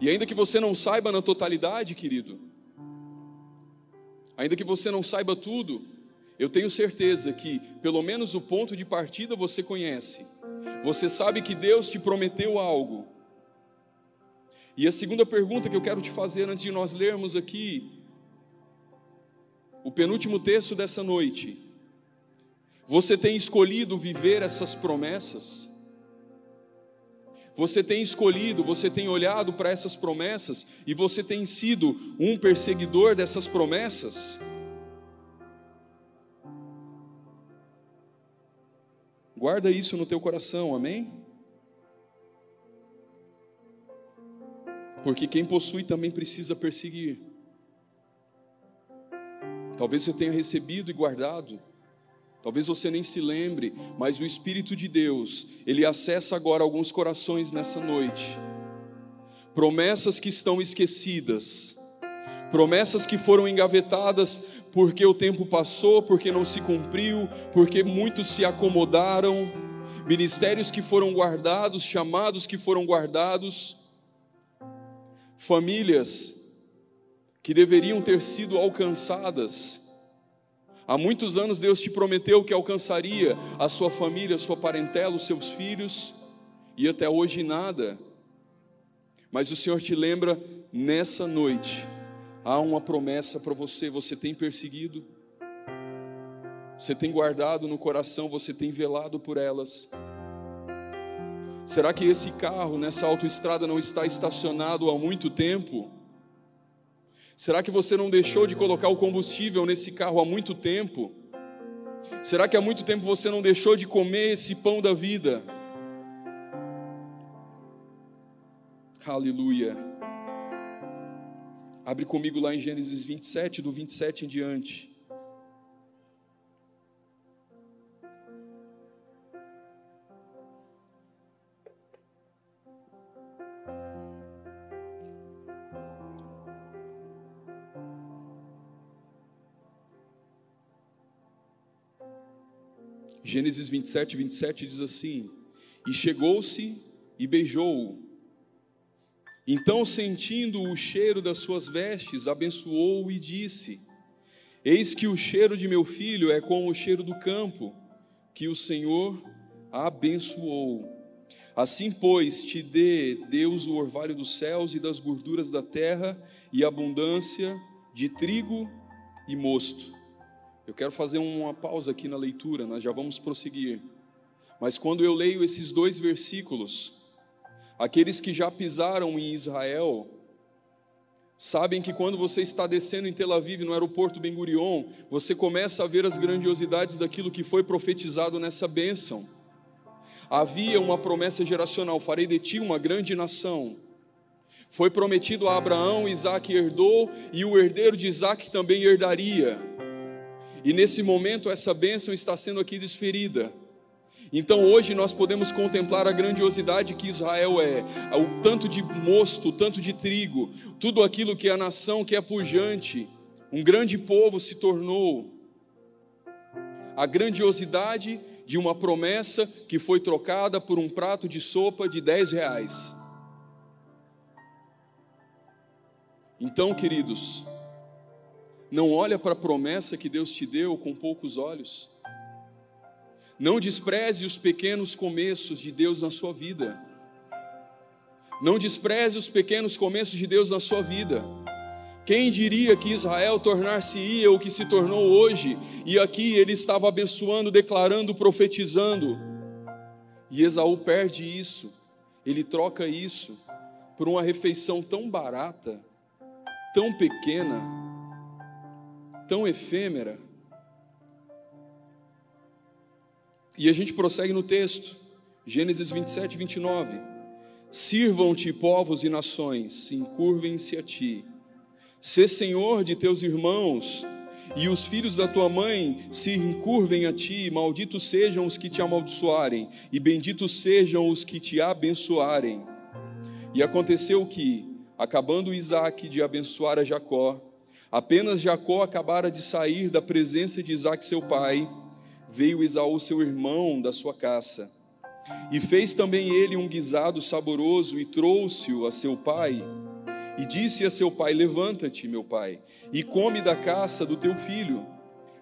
A: E ainda que você não saiba na totalidade, querido, ainda que você não saiba tudo, eu tenho certeza que pelo menos o ponto de partida você conhece. Você sabe que Deus te prometeu algo. E a segunda pergunta que eu quero te fazer antes de nós lermos aqui, o penúltimo texto dessa noite. Você tem escolhido viver essas promessas? Você tem escolhido, você tem olhado para essas promessas e você tem sido um perseguidor dessas promessas? Guarda isso no teu coração, amém? Porque quem possui também precisa perseguir. Talvez você tenha recebido e guardado, talvez você nem se lembre, mas o Espírito de Deus, ele acessa agora alguns corações nessa noite. Promessas que estão esquecidas, promessas que foram engavetadas porque o tempo passou, porque não se cumpriu, porque muitos se acomodaram, ministérios que foram guardados, chamados que foram guardados, famílias que deveriam ter sido alcançadas. Há muitos anos Deus te prometeu que alcançaria a sua família, a sua parentela, os seus filhos, e até hoje nada. Mas o Senhor te lembra nessa noite, há uma promessa para você, você tem perseguido, você tem guardado no coração, você tem velado por elas. Será que esse carro nessa autoestrada não está estacionado há muito tempo? Será que você não deixou de colocar o combustível nesse carro há muito tempo? Será que há muito tempo você não deixou de comer esse pão da vida? Aleluia. Abre comigo lá em Gênesis 27, do 27 em diante. Gênesis 27, 27 diz assim: E chegou-se e beijou-o. Então, sentindo o cheiro das suas vestes, abençoou-o e disse: Eis que o cheiro de meu filho é como o cheiro do campo, que o Senhor abençoou. Assim, pois, te dê Deus o orvalho dos céus e das gorduras da terra e abundância de trigo e mosto eu quero fazer uma pausa aqui na leitura, nós já vamos prosseguir. Mas quando eu leio esses dois versículos, aqueles que já pisaram em Israel, sabem que quando você está descendo em Tel Aviv, no aeroporto Ben Gurion, você começa a ver as grandiosidades daquilo que foi profetizado nessa bênção. Havia uma promessa geracional: farei de ti uma grande nação. Foi prometido a Abraão, Isaac herdou, e o herdeiro de Isaac também herdaria. E nesse momento essa bênção está sendo aqui desferida. Então hoje nós podemos contemplar a grandiosidade que Israel é, o tanto de mosto, o tanto de trigo, tudo aquilo que a nação que é pujante, um grande povo se tornou. A grandiosidade de uma promessa que foi trocada por um prato de sopa de 10 reais. Então, queridos, não olha para a promessa que Deus te deu com poucos olhos. Não despreze os pequenos começos de Deus na sua vida. Não despreze os pequenos começos de Deus na sua vida. Quem diria que Israel tornar-se-ia o que se tornou hoje, e aqui ele estava abençoando, declarando, profetizando. E Esaú perde isso, ele troca isso por uma refeição tão barata, tão pequena, tão efêmera. E a gente prossegue no texto, Gênesis 27, 29. Sirvam-te povos e nações, encurvem-se a ti. Sê senhor de teus irmãos, e os filhos da tua mãe se encurvem a ti. Malditos sejam os que te amaldiçoarem, e benditos sejam os que te abençoarem. E aconteceu que, acabando Isaac de abençoar a Jacó, Apenas Jacó acabara de sair da presença de Isaac, seu pai, veio Esaú, seu irmão, da sua caça. E fez também ele um guisado saboroso e trouxe-o a seu pai. E disse a seu pai: Levanta-te, meu pai, e come da caça do teu filho,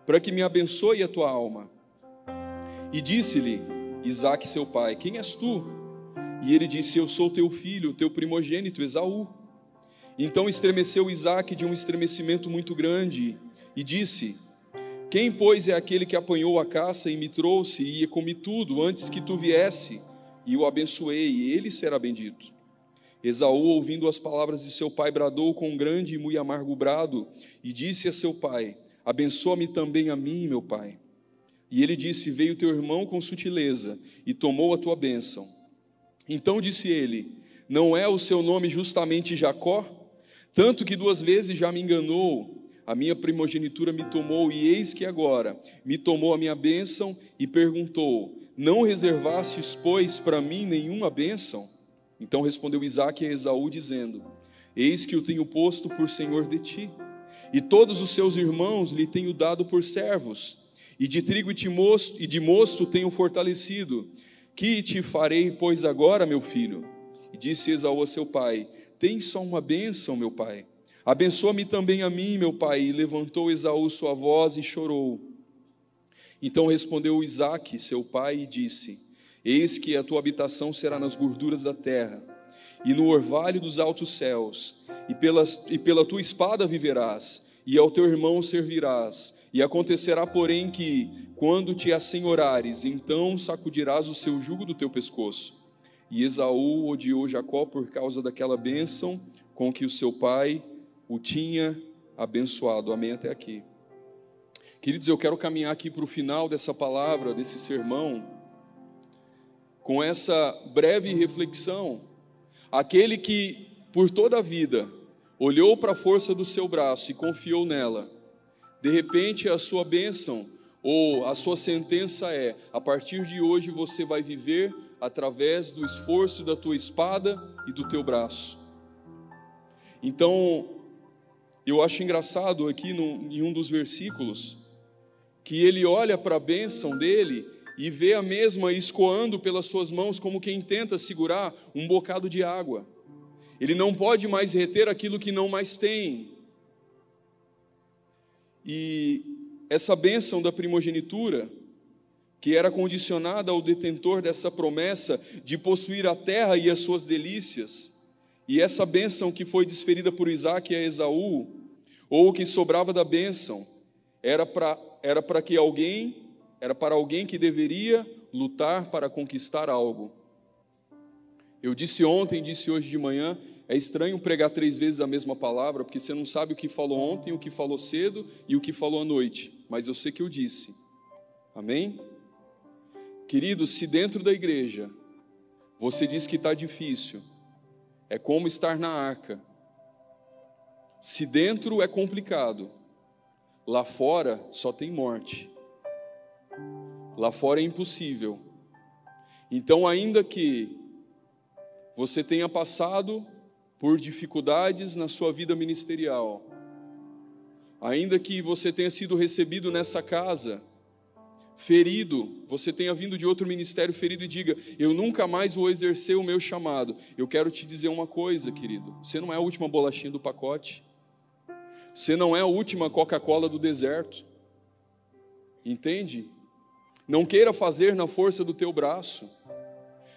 A: para que me abençoe a tua alma. E disse-lhe Isaac, seu pai: Quem és tu? E ele disse: Eu sou teu filho, teu primogênito, Esaú. Então estremeceu Isaac de um estremecimento muito grande e disse: Quem, pois, é aquele que apanhou a caça e me trouxe e comi tudo antes que tu viesse? E o abençoei, e ele será bendito. Esaú, ouvindo as palavras de seu pai, bradou com grande e muito amargo brado e disse a seu pai: Abençoa-me também a mim, meu pai. E ele disse: Veio teu irmão com sutileza e tomou a tua bênção. Então disse ele: Não é o seu nome justamente Jacó? Tanto que duas vezes já me enganou, a minha primogenitura me tomou, e eis que agora me tomou a minha bênção e perguntou: Não reservastes, pois, para mim nenhuma bênção? Então respondeu Isaac a Esaú, dizendo: Eis que o tenho posto por senhor de ti, e todos os seus irmãos lhe tenho dado por servos, e de trigo e de mosto, e de mosto tenho fortalecido. Que te farei, pois, agora, meu filho? E disse Esaú a seu pai: Tem só uma bênção, meu pai. Abençoa-me também a mim, meu pai. E levantou Esaú sua voz e chorou. Então respondeu Isaque, seu pai, e disse: Eis que a tua habitação será nas gorduras da terra, e no orvalho dos altos céus, e, pelas, e pela tua espada viverás, e ao teu irmão servirás. E acontecerá, porém, que, quando te assenhorares, então sacudirás o seu jugo do teu pescoço. E Esaú odiou Jacó por causa daquela bênção com que o seu pai o tinha abençoado. Amém até aqui. Queridos, eu quero caminhar aqui para o final dessa palavra, desse sermão com essa breve reflexão, aquele que por toda a vida olhou para a força do seu braço e confiou nela, de repente a sua bênção ou a sua sentença é: a partir de hoje você vai viver através do esforço da tua espada e do teu braço. Então, eu acho engraçado aqui no, em um dos versículos que ele olha para a bênção dele e vê a mesma escoando pelas suas mãos como quem tenta segurar um bocado de água. Ele não pode mais reter aquilo que não mais tem. E essa bênção da primogenitura, que era condicionada ao detentor dessa promessa de possuir a terra e as suas delícias, e essa bênção que foi desferida por Isaac a Esaú, ou o que sobrava da bênção, era para era que alguém era para alguém que deveria lutar para conquistar algo. Eu disse ontem, disse hoje de manhã, é estranho pregar três vezes a mesma palavra, porque você não sabe o que falou ontem, o que falou cedo e o que falou à noite, mas eu sei que eu disse. Amém? Queridos, se dentro da igreja você diz que está difícil, é como estar na arca. Se dentro é complicado, lá fora só tem morte. Lá fora é impossível. Então, ainda que você tenha passado por dificuldades na sua vida ministerial, ainda que você tenha sido recebido nessa casa, ferido, você tenha vindo de outro ministério ferido e diga: Eu nunca mais vou exercer o meu chamado. Eu quero te dizer uma coisa, querido: você não é a última bolachinha do pacote, você não é a última Coca-Cola do deserto, entende? Não queira fazer na força do teu braço.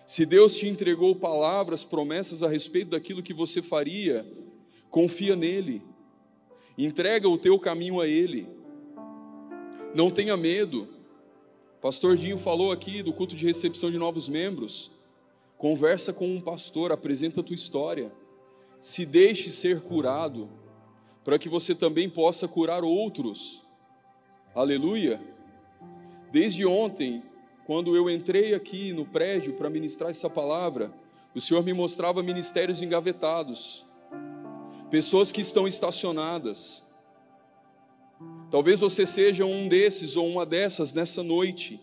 A: Se Deus te entregou palavras, promessas a respeito daquilo que você faria, confia nele. Entrega o teu caminho a ele. Não tenha medo. Pastor Dinho falou aqui do culto de recepção de novos membros. Conversa com um pastor, apresenta a tua história. Se deixe ser curado, para que você também possa curar outros. Aleluia. Desde ontem, quando eu entrei aqui no prédio para ministrar essa palavra, o Senhor me mostrava ministérios engavetados, pessoas que estão estacionadas. Talvez você seja um desses ou uma dessas nessa noite.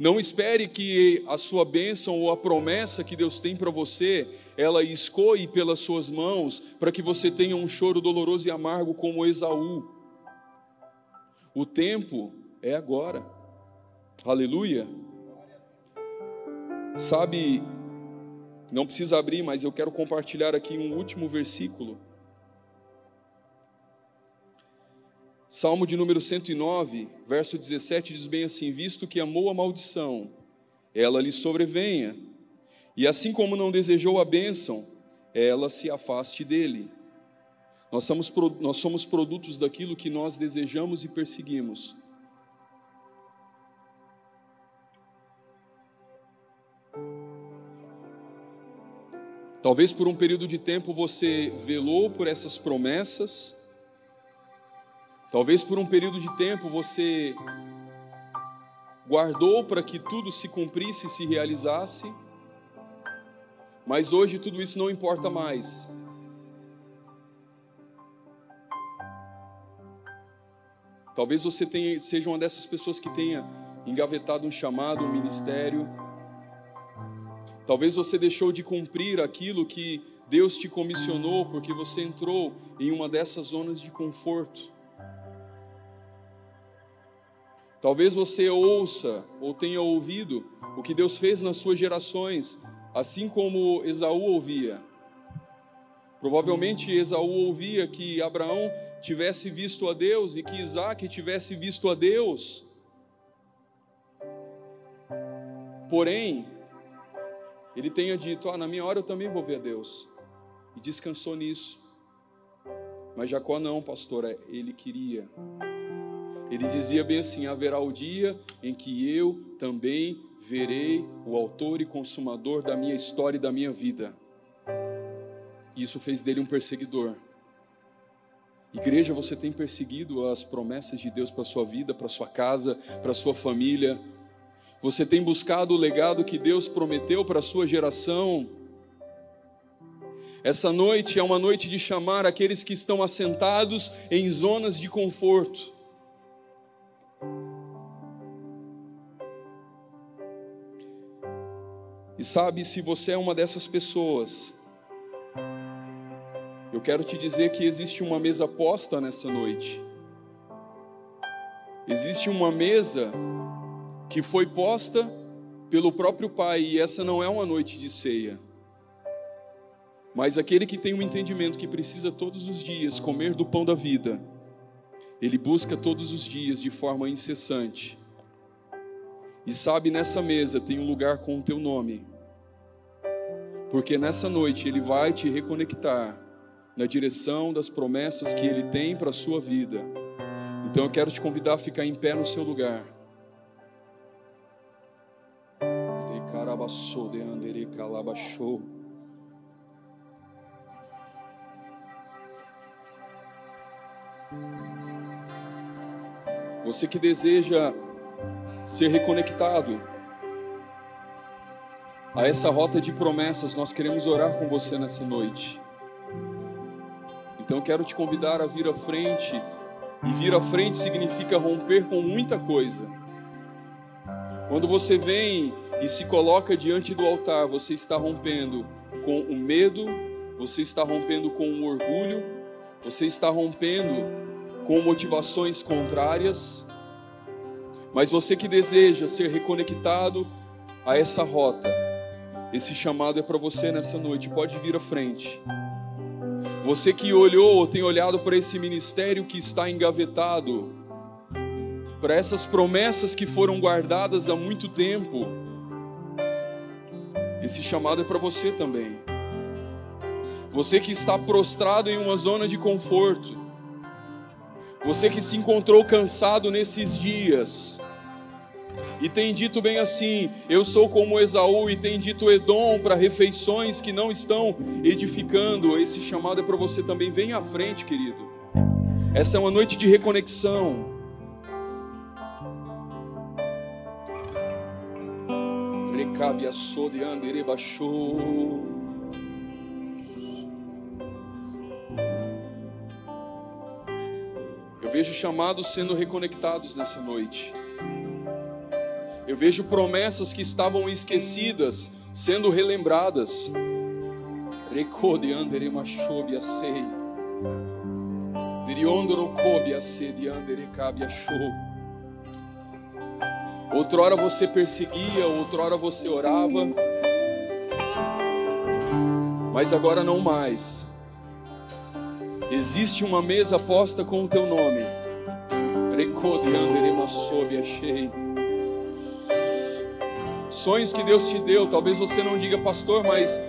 A: Não espere que a sua bênção ou a promessa que Deus tem para você, ela escoe pelas suas mãos, para que você tenha um choro doloroso e amargo como Esaú. O tempo é agora. Aleluia. Sabe, não precisa abrir, mas eu quero compartilhar aqui um último versículo. Salmo de número 109, verso 17 diz bem assim: Visto que amou a maldição, ela lhe sobrevenha, E assim como não desejou a bênção, ela se afaste dele. Nós somos, nós somos produtos daquilo que nós desejamos e perseguimos. Talvez por um período de tempo você velou por essas promessas, talvez por um período de tempo você guardou para que tudo se cumprisse e se realizasse, mas hoje tudo isso não importa mais. Talvez você tenha, seja uma dessas pessoas que tenha engavetado um chamado, um ministério, Talvez você deixou de cumprir aquilo que Deus te comissionou porque você entrou em uma dessas zonas de conforto. Talvez você ouça ou tenha ouvido o que Deus fez nas suas gerações, assim como Esaú ouvia. Provavelmente Esaú ouvia que Abraão tivesse visto a Deus e que Isaac tivesse visto a Deus. Porém, ele tenha dito: Ah, na minha hora eu também vou ver a Deus. E descansou nisso. Mas Jacó não, pastor, é, ele queria. Ele dizia bem assim: haverá o dia em que eu também verei o autor e consumador da minha história e da minha vida. Isso fez dele um perseguidor. Igreja, você tem perseguido as promessas de Deus para sua vida, para sua casa, para sua família? Você tem buscado o legado que Deus prometeu para sua geração? Essa noite é uma noite de chamar aqueles que estão assentados em zonas de conforto. E sabe, se você é uma dessas pessoas, eu quero te dizer que existe uma mesa posta nessa noite. Existe uma mesa que foi posta pelo próprio Pai, e essa não é uma noite de ceia. Mas aquele que tem um entendimento que precisa todos os dias comer do pão da vida, ele busca todos os dias de forma incessante. E sabe, nessa mesa tem um lugar com o teu nome. Porque nessa noite ele vai te reconectar na direção das promessas que ele tem para a sua vida. Então eu quero te convidar a ficar em pé no seu lugar. de calabachou. Você que deseja ser reconectado a essa rota de promessas, nós queremos orar com você nessa noite. Então quero te convidar a vir à frente, e vir à frente significa romper com muita coisa. Quando você vem e se coloca diante do altar, você está rompendo com o medo, você está rompendo com o orgulho, você está rompendo com motivações contrárias. Mas você que deseja ser reconectado a essa rota, esse chamado é para você nessa noite, pode vir à frente. Você que olhou ou tem olhado para esse ministério que está engavetado, para essas promessas que foram guardadas há muito tempo, esse chamado é para você também. Você que está prostrado em uma zona de conforto. Você que se encontrou cansado nesses dias. E tem dito bem assim: Eu sou como Esaú, e tem dito Edom para refeições que não estão edificando. Esse chamado é para você também. Venha à frente, querido. Essa é uma noite de reconexão. cabe a baixou. Eu vejo chamados sendo reconectados nessa noite. Eu vejo promessas que estavam esquecidas sendo relembradas. Recode andere machobe a a andere cabe a. Outrora você perseguia, outrora você orava, mas agora não mais. Existe uma mesa posta com o teu nome. Sonhos que Deus te deu. Talvez você não diga, pastor, mas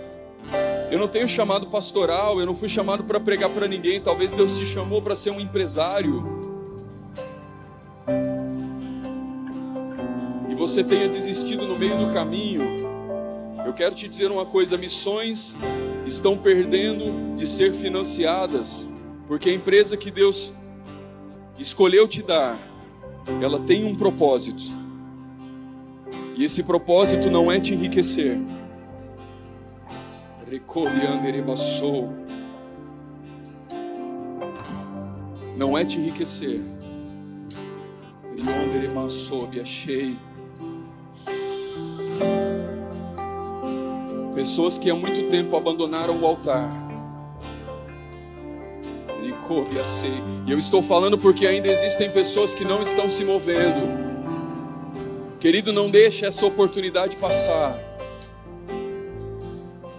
A: eu não tenho chamado pastoral, eu não fui chamado para pregar para ninguém. Talvez Deus te chamou para ser um empresário. E você tenha desistido no meio do caminho. Eu quero te dizer uma coisa: missões estão perdendo de ser financiadas, porque a empresa que Deus escolheu te dar, ela tem um propósito. E esse propósito não é te enriquecer. Não é te enriquecer. Pessoas que há muito tempo abandonaram o altar e eu estou falando porque ainda existem pessoas que não estão se movendo. Querido, não deixe essa oportunidade passar.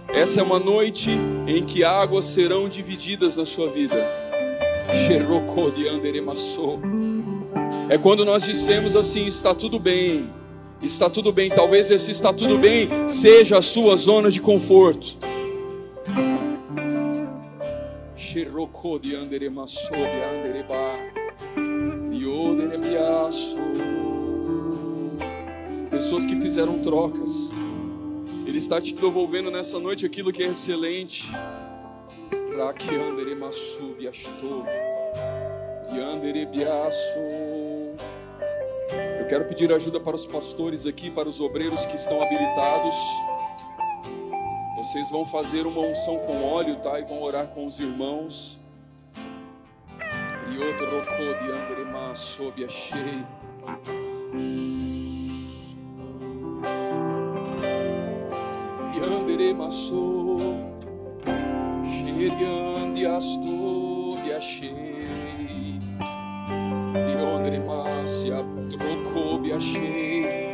A: Essa é uma noite em que águas serão divididas na sua vida. É quando nós dissemos assim: está tudo bem, está tudo bem. Talvez esse está tudo bem seja a sua zona de conforto. Xerocode andere masobe andere ba. Iodere biaço. Pessoas que fizeram trocas. Ele está te devolvendo nessa noite aquilo que é excelente. Eu quero pedir ajuda para os pastores aqui, para os obreiros que estão habilitados. Vocês vão fazer uma unção com óleo, tá? E vão orar com os irmãos. Rioto rocô de andrema. Yandere maçô, xeriande astúria cheia. Yandere macia, trocou a cheia.